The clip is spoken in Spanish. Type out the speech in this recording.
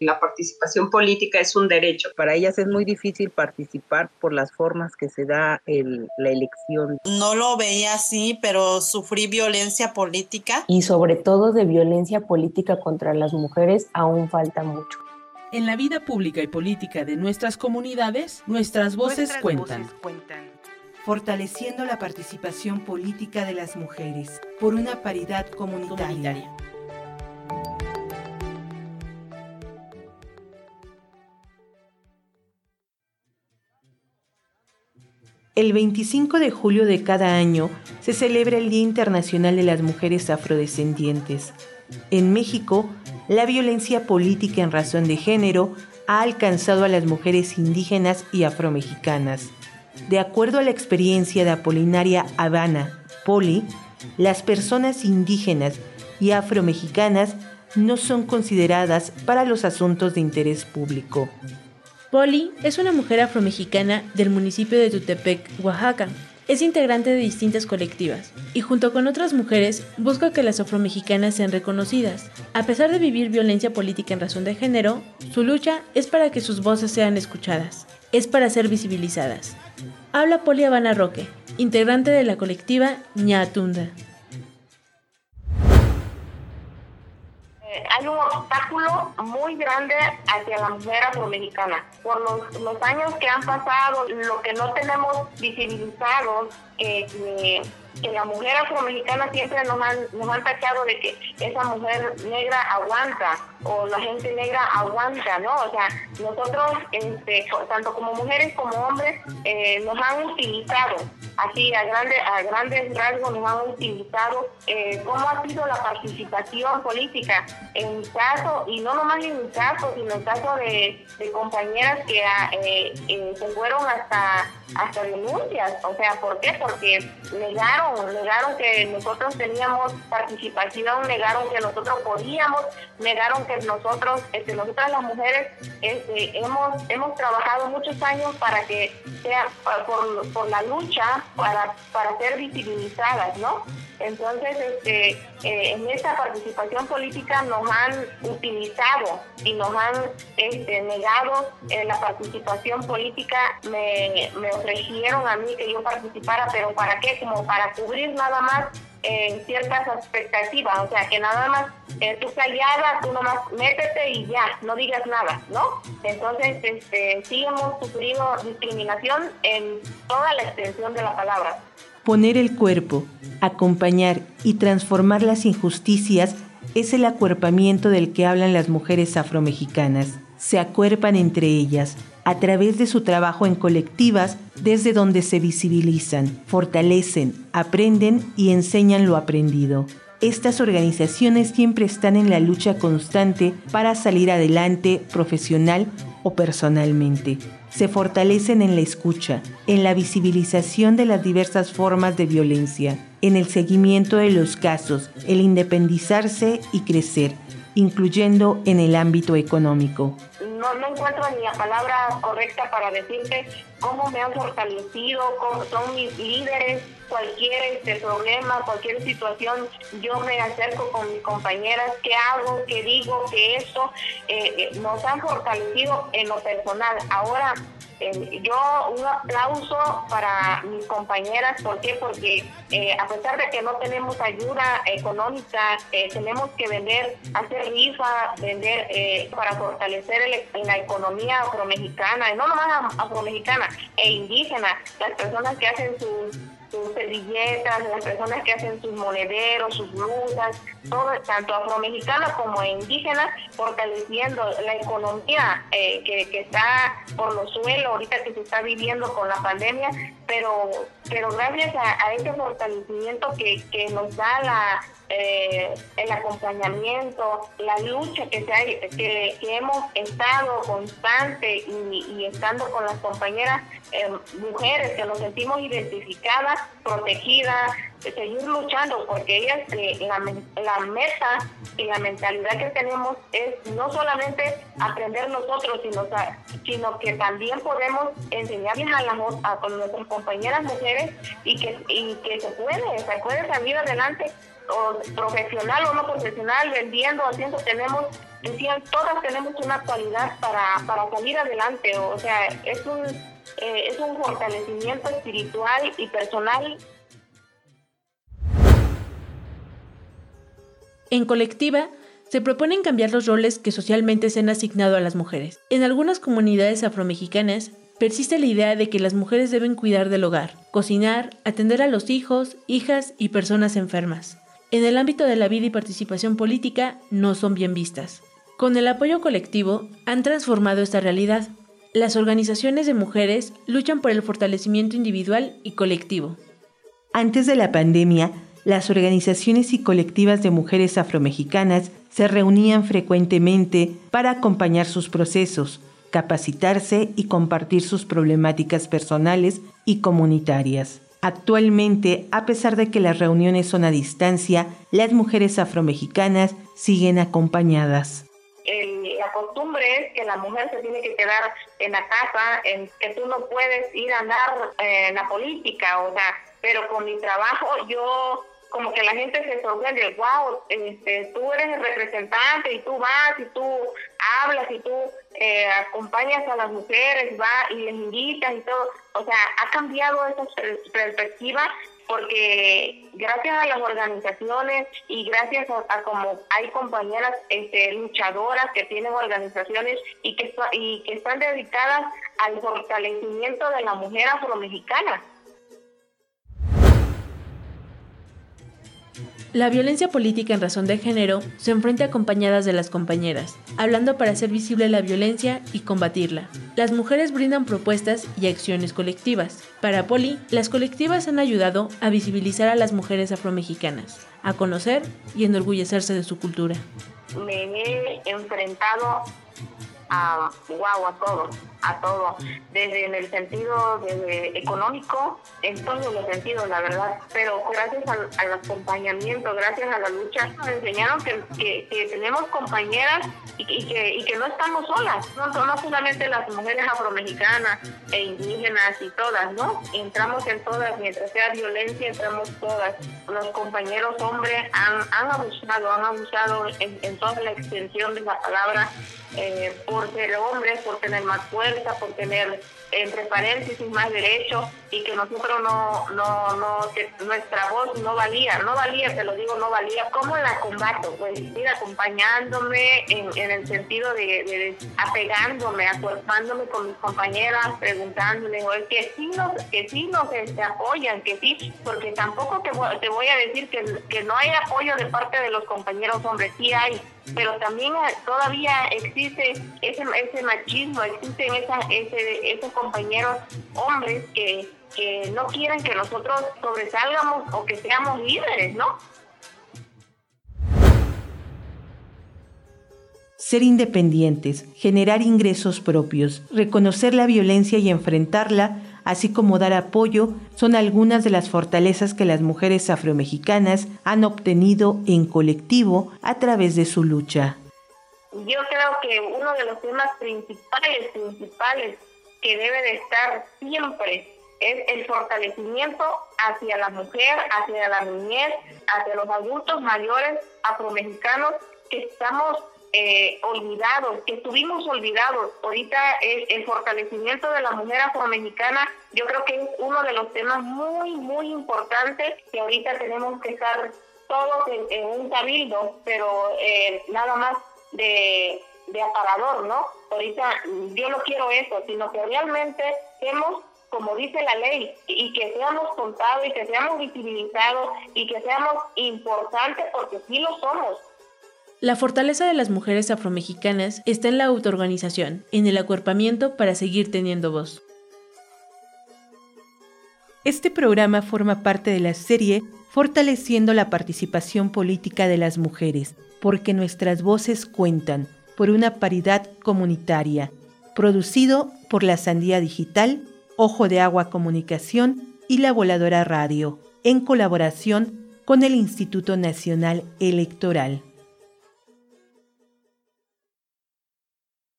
la participación política es un derecho. Para ellas es muy difícil participar por las formas que se da la elección. No lo veía así, pero sufrí violencia política. Y sobre todo de violencia política contra las mujeres aún falta mucho. En la vida pública y política de nuestras comunidades, nuestras voces, cuentan. Fortaleciendo la participación política de las mujeres por una paridad comunitaria. El 25 de julio de cada año se celebra el Día Internacional de las Mujeres Afrodescendientes. En México, la violencia política en razón de género ha alcanzado a las mujeres indígenas y afromexicanas. De acuerdo a la experiencia de Apolinaria Habana, Poli, las personas indígenas y afromexicanas no son consideradas para los asuntos de interés público. Poli es una mujer afromexicana del municipio de Tutepec, Oaxaca. Es integrante de distintas colectivas y junto con otras mujeres busca que las afromexicanas sean reconocidas. A pesar de vivir violencia política en razón de género, su lucha es para que sus voces sean escuchadas, es para ser visibilizadas. Habla Poli Habana Roque, integrante de la colectiva Ñatunda. Hay un obstáculo muy grande hacia la mujer afromexicana. Por los, años que han pasado, lo que no tenemos visibilizado, que, que la mujer afromexicana siempre nos han, nos han tachado de que esa mujer negra aguanta o la gente negra aguanta, ¿no? O sea, nosotros, este, tanto como mujeres como hombres, eh, nos han utilizado así a, grande, a grandes rasgos nos han utilizado eh, cómo ha sido la participación política en mi caso, y no nomás en mi caso, sino en caso de, compañeras que ah, eh, eh, se fueron hasta, hasta denuncias. O sea, ¿por qué? Porque negaron, negaron que nosotros teníamos participación, negaron que nosotros podíamos, negaron que nosotros, este, nosotras las mujeres, este, hemos, hemos trabajado muchos años para que sea por, por la lucha para, para ser visibilizadas, ¿no? Entonces, este, eh, en esta participación política nos han utilizado y nos han este, negado eh, la participación política. Me, me ofrecieron a mí que yo participara, pero ¿para qué? Como para cubrir nada más eh, ciertas expectativas, o sea, que nada más eh, tú callada, tú nomás métete y ya, no digas nada, ¿no? Entonces, este, sí hemos sufrido discriminación en toda la extensión de la palabra. Poner el cuerpo, acompañar y transformar las injusticias es el acuerpamiento del que hablan las mujeres afromexicanas. Se acuerpan entre ellas, a través de su trabajo en colectivas desde donde se visibilizan, fortalecen, aprenden y enseñan lo aprendido. Estas organizaciones siempre están en la lucha constante para salir adelante profesional o personalmente. Se fortalecen en la escucha, en la visibilización de las diversas formas de violencia, en el seguimiento de los casos, el independizarse y crecer, incluyendo en el ámbito económico. No, encuentro ni la palabra correcta para decirte cómo me han fortalecido, cómo son mis líderes, cualquier este problema, cualquier situación, yo me acerco con mis compañeras, qué hago, qué digo, qué eso, eh, eh, nos han fortalecido en lo personal. Ahora, eh, yo un aplauso para mis compañeras, ¿por qué? Porque eh, a pesar de que no tenemos ayuda económica, eh, tenemos que vender, hacer rifa, vender para fortalecer la economía afromexicana, y no nomás afromexicana, e indígena, las personas que hacen sus sus servilletas, las personas que hacen sus monederos, sus blusas, todo, tanto afromexicanas como indígenas, fortaleciendo la economía eh, que, que, está por los suelos ahorita que se está viviendo con la pandemia, pero, pero gracias a, a ese fortalecimiento que, que nos da la, eh, el acompañamiento, la lucha que, se que, hemos estado constante y, estando con las compañeras eh, mujeres que nos sentimos identificadas, protegidas, de seguir luchando, porque ellas, eh, la, la meta y la mentalidad que tenemos es no solamente aprender nosotros, sino, sino que también podemos enseñarles a, las, a, nuestras compañeras mujeres y que, y que se puede, se puede salir adelante profesional o no profesional, vendiendo, haciendo, tenemos, decían, todas tenemos una cualidad para, para salir adelante. O sea, es un, eh, es un fortalecimiento espiritual y personal. En colectiva, se proponen cambiar los roles que socialmente se han asignado a las mujeres. En algunas comunidades afromexicanas persiste la idea de que las mujeres deben cuidar del hogar, cocinar, atender a los hijos, hijas y personas enfermas. En el ámbito de la vida y participación política no son bien vistas. Con el apoyo colectivo han transformado esta realidad. Las organizaciones de mujeres luchan por el fortalecimiento individual y colectivo. Antes de la pandemia, las organizaciones y colectivas de mujeres afromexicanas se reunían frecuentemente para acompañar sus procesos, capacitarse y compartir sus problemáticas personales y comunitarias. Actualmente, a pesar de que las reuniones son a distancia, las mujeres afromexicanas siguen acompañadas. Costumbre es que la mujer se tiene que quedar en la casa, en que tú no puedes ir a andar eh, en la política, o sea, pero con mi trabajo yo como que la gente se sorprende, wow, este, tú eres el representante y tú vas y tú hablas y tú eh, acompañas a las mujeres, va y les invitas y todo. O sea, ha cambiado esa perspectiva porque gracias a las organizaciones y gracias a, como hay compañeras este, luchadoras que tienen organizaciones y que, y que están dedicadas al fortalecimiento de la mujer afromexicana. La violencia política en razón de género se enfrenta acompañadas de las compañeras, hablando para hacer visible la violencia y combatirla. Las mujeres brindan propuestas y acciones colectivas. Para Poli, las colectivas han ayudado a visibilizar a las mujeres afromexicanas, a conocer y enorgullecerse de su cultura. Me he enfrentado a, wow, a todo, a todo, desde en el sentido económico, en todos los sentidos, la verdad, pero gracias al, acompañamiento, gracias a la lucha, nos enseñaron que, que, tenemos compañeras y, que, y que no estamos solas, no, no solamente las mujeres afromexicanas e indígenas y todas, ¿no? Entramos en todas, mientras sea violencia, entramos todas. Los compañeros hombres han, han abusado, han abusado en, en toda la extensión de la palabra eh, por ser hombres, por tener más fuerza, por tener entre paréntesis más derechos y que nosotros no, no, no, que nuestra voz no valía, no valía, te lo digo, no valía. ¿Cómo la combato? Pues ir acompañándome en, en el sentido de, de, apegándome, acuerpándome con mis compañeras, preguntándoles, oye, que sí nos, que sí nos este, apoyan, que sí, porque tampoco te te voy a decir que, que no hay apoyo de parte de los compañeros hombres, sí hay, pero también todavía existe ese, ese machismo, existen esa, ese, esos compañeros hombres que no quieren que nosotros sobresalgamos o que seamos líderes, ¿no? Ser independientes, generar ingresos propios, reconocer la violencia y enfrentarla así como dar apoyo, son algunas de las fortalezas que las mujeres afromexicanas han obtenido en colectivo a través de su lucha. Yo creo que uno de los temas principales, principales que debe de estar siempre es el fortalecimiento hacia la mujer, hacia la niñez, hacia los adultos mayores afromexicanos que estamos eh, olvidados, que estuvimos olvidados. Ahorita el, fortalecimiento de la mujer afromexicana, yo creo que es uno de los temas muy, muy importantes que ahorita tenemos que estar todos en, un cabildo, pero eh, nada más de, de aparador, ¿no? Ahorita yo no quiero eso, sino que realmente hemos como dice la ley, y que seamos contados y que seamos visibilizados y que seamos importantes porque sí lo somos. La fortaleza de las mujeres afromexicanas está en la autoorganización, en el acuerpamiento para seguir teniendo voz. Este programa forma parte de la serie Fortaleciendo la participación política de las mujeres, porque nuestras voces cuentan por una paridad comunitaria, producido por la Sandía Digital, Ojo de Agua Comunicación y la Voladora Radio, en colaboración con el Instituto Nacional Electoral.